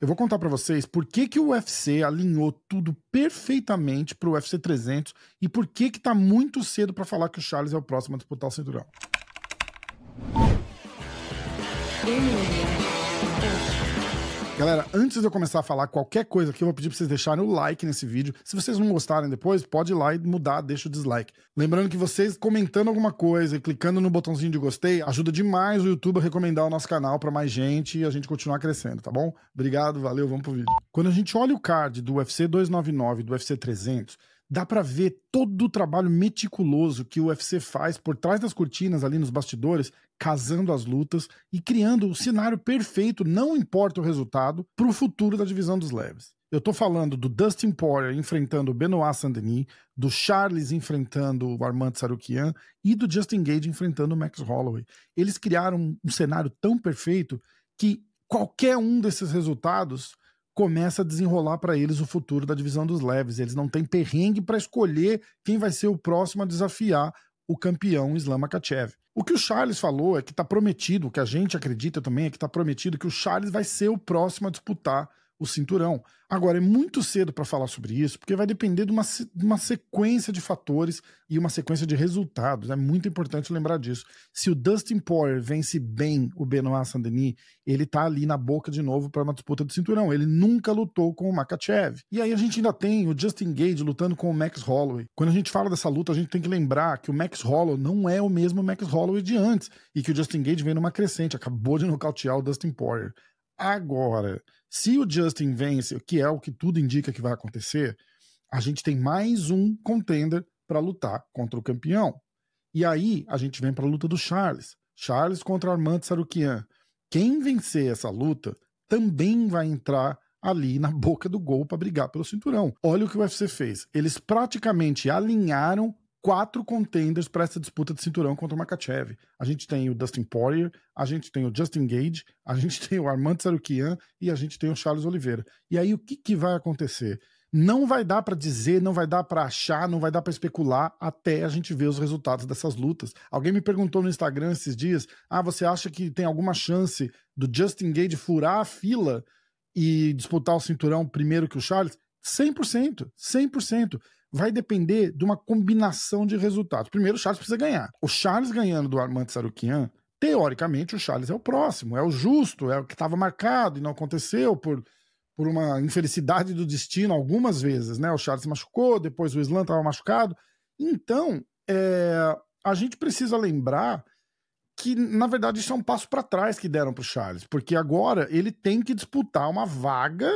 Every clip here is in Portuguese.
Eu vou contar para vocês por que, que o UFC alinhou tudo perfeitamente pro UFC 300 e por que que tá muito cedo para falar que o Charles é o próximo a disputar o cinturão. Galera, antes de eu começar a falar qualquer coisa aqui, eu vou pedir pra vocês deixarem o like nesse vídeo. Se vocês não gostarem depois, pode ir lá e mudar, deixa o dislike. Lembrando que vocês comentando alguma coisa e clicando no botãozinho de gostei, ajuda demais o YouTube a recomendar o nosso canal para mais gente e a gente continuar crescendo, tá bom? Obrigado, valeu, vamos pro vídeo. Quando a gente olha o card do UFC 299 e do UFC 300, dá para ver todo o trabalho meticuloso que o UFC faz por trás das cortinas ali nos bastidores, casando as lutas e criando o cenário perfeito, não importa o resultado, para o futuro da divisão dos leves. Eu tô falando do Dustin Poirier enfrentando o Benoit Saint-Denis, do Charles enfrentando o Armand Sarukian e do Justin Gage enfrentando o Max Holloway. Eles criaram um cenário tão perfeito que qualquer um desses resultados começa a desenrolar para eles o futuro da divisão dos leves. Eles não têm perrengue para escolher quem vai ser o próximo a desafiar o campeão Islam Makhachev. O que o Charles falou é que está prometido, o que a gente acredita também é que está prometido que o Charles vai ser o próximo a disputar o cinturão. Agora, é muito cedo para falar sobre isso, porque vai depender de uma, de uma sequência de fatores e uma sequência de resultados. É muito importante lembrar disso. Se o Dustin Poirier vence bem o Benoit Saint-Denis, ele tá ali na boca de novo para uma disputa de cinturão. Ele nunca lutou com o Makachev. E aí a gente ainda tem o Justin Gage lutando com o Max Holloway. Quando a gente fala dessa luta, a gente tem que lembrar que o Max Holloway não é o mesmo Max Holloway de antes e que o Justin Gage vem numa crescente, acabou de nocautear o Dustin Poirier. Agora, se o Justin vence, que é o que tudo indica que vai acontecer, a gente tem mais um contender para lutar contra o campeão. E aí a gente vem para a luta do Charles. Charles contra Armand Sarukian. Quem vencer essa luta também vai entrar ali na boca do gol para brigar pelo cinturão. Olha o que o UFC fez. Eles praticamente alinharam quatro contenders para essa disputa de cinturão contra o Makachev. A gente tem o Dustin Poirier, a gente tem o Justin Gage, a gente tem o Armand Sarukian e a gente tem o Charles Oliveira. E aí o que, que vai acontecer? Não vai dar para dizer, não vai dar para achar, não vai dar para especular até a gente ver os resultados dessas lutas. Alguém me perguntou no Instagram esses dias: "Ah, você acha que tem alguma chance do Justin Gage furar a fila e disputar o cinturão primeiro que o Charles?" 100%, 100% vai depender de uma combinação de resultados. Primeiro, o Charles precisa ganhar. O Charles ganhando do Armand Sarukian, teoricamente, o Charles é o próximo, é o justo, é o que estava marcado e não aconteceu por, por uma infelicidade do destino algumas vezes, né? O Charles se machucou, depois o Islam estava machucado. Então, é, a gente precisa lembrar que, na verdade, isso é um passo para trás que deram para o Charles, porque agora ele tem que disputar uma vaga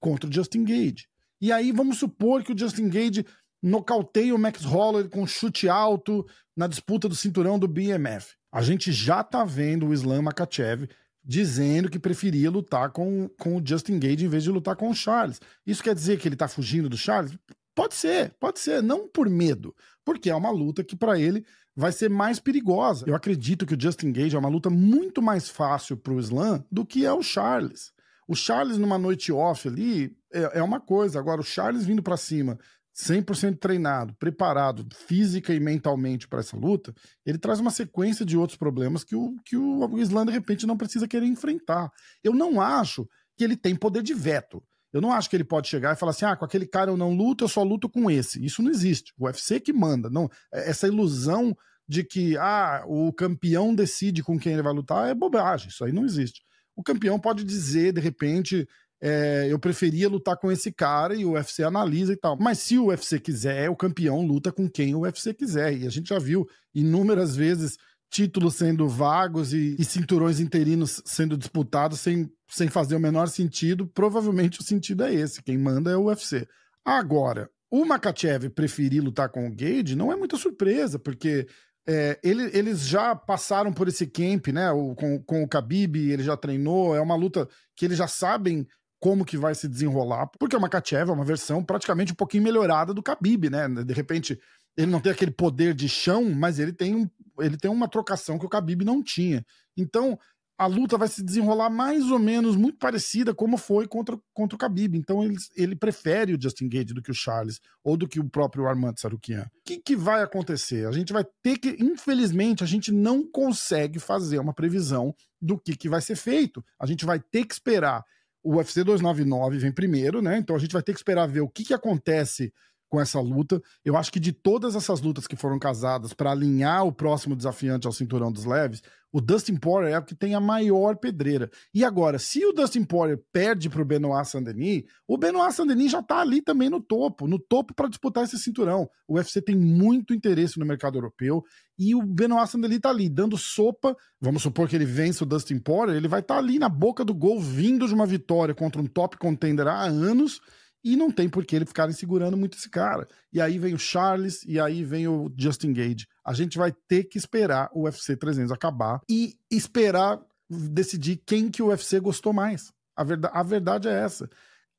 contra o Justin Gage. E aí vamos supor que o Justin Gage nocauteia o Max Holloway com chute alto na disputa do cinturão do BMF. A gente já tá vendo o Islam Makachev dizendo que preferia lutar com, com o Justin Gage em vez de lutar com o Charles. Isso quer dizer que ele tá fugindo do Charles? Pode ser, pode ser, não por medo, porque é uma luta que para ele vai ser mais perigosa. Eu acredito que o Justin Gage é uma luta muito mais fácil pro Islam do que é o Charles. O Charles, numa noite off ali, é, é uma coisa. Agora, o Charles vindo para cima, 100% treinado, preparado física e mentalmente para essa luta, ele traz uma sequência de outros problemas que o, que o Islam, de repente, não precisa querer enfrentar. Eu não acho que ele tem poder de veto. Eu não acho que ele pode chegar e falar assim: ah, com aquele cara eu não luto, eu só luto com esse. Isso não existe. O UFC que manda. Não, é, essa ilusão de que ah, o campeão decide com quem ele vai lutar é bobagem. Isso aí não existe o campeão pode dizer, de repente, é, eu preferia lutar com esse cara e o UFC analisa e tal. Mas se o UFC quiser, o campeão luta com quem o UFC quiser. E a gente já viu inúmeras vezes títulos sendo vagos e, e cinturões interinos sendo disputados sem, sem fazer o menor sentido. Provavelmente o sentido é esse. Quem manda é o UFC. Agora, o Makachev preferir lutar com o Gage não é muita surpresa, porque é, ele, eles já passaram por esse camp, né? O, com, com o Khabib, ele já treinou. É uma luta que eles já sabem como que vai se desenrolar, porque o Makachev é uma versão praticamente um pouquinho melhorada do Khabib, né? De repente, ele não tem aquele poder de chão, mas ele tem, um, ele tem uma trocação que o Khabib não tinha. Então, a luta vai se desenrolar mais ou menos muito parecida como foi contra, contra o Khabib. Então ele, ele prefere o Justin Gage do que o Charles ou do que o próprio Armand Sarukian. O que, que vai acontecer? A gente vai ter que, infelizmente, a gente não consegue fazer uma previsão do que, que vai ser feito. A gente vai ter que esperar. O UFC 299 vem primeiro, né? Então a gente vai ter que esperar ver o que, que acontece com essa luta. Eu acho que de todas essas lutas que foram casadas para alinhar o próximo desafiante ao cinturão dos leves, o Dustin Poirier é o que tem a maior pedreira. E agora, se o Dustin Poirier perde para o Benoit Saint-Denis, o Benoit Saint-Denis já está ali também no topo, no topo para disputar esse cinturão. O UFC tem muito interesse no mercado europeu e o Benoit Saint-Denis está ali dando sopa. Vamos supor que ele vence o Dustin Poirier, ele vai estar tá ali na boca do gol, vindo de uma vitória contra um top contender há anos e não tem por que ele ficarem segurando muito esse cara. E aí vem o Charles, e aí vem o Justin Gage. A gente vai ter que esperar o UFC 300 acabar e esperar decidir quem que o UFC gostou mais. A verdade, a verdade é essa.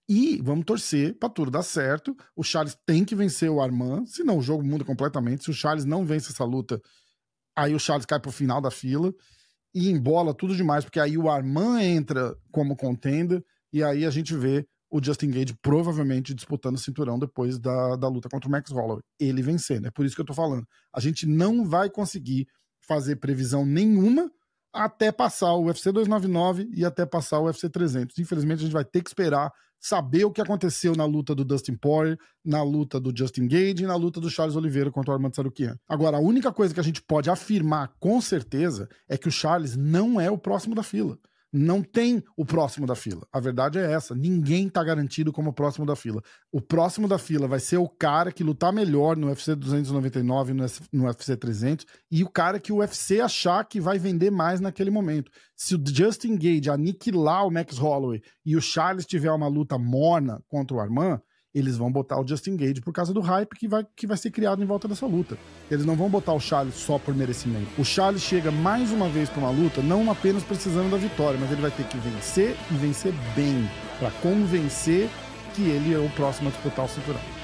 E vamos torcer para tudo dar certo. O Charles tem que vencer o Armand, senão o jogo muda completamente. Se o Charles não vence essa luta, aí o Charles cai pro final da fila e embola tudo demais, porque aí o Armand entra como contender e aí a gente vê o Justin Gage provavelmente disputando o cinturão depois da, da luta contra o Max Holloway. Ele vencendo. É por isso que eu tô falando. A gente não vai conseguir fazer previsão nenhuma até passar o UFC 299 e até passar o UFC 300. Infelizmente, a gente vai ter que esperar saber o que aconteceu na luta do Dustin Poirier, na luta do Justin Gage e na luta do Charles Oliveira contra o Armand Sarukian. Agora, a única coisa que a gente pode afirmar com certeza é que o Charles não é o próximo da fila não tem o próximo da fila. A verdade é essa. Ninguém tá garantido como o próximo da fila. O próximo da fila vai ser o cara que lutar melhor no UFC 299 e no UFC 300 e o cara que o UFC achar que vai vender mais naquele momento. Se o Justin Gage aniquilar o Max Holloway e o Charles tiver uma luta morna contra o Armand, eles vão botar o Justin Gage por causa do hype que vai, que vai ser criado em volta dessa luta. Eles não vão botar o Charles só por merecimento. O Charles chega mais uma vez para uma luta, não apenas precisando da vitória, mas ele vai ter que vencer e vencer bem, para convencer que ele é o próximo a disputar o cinturão.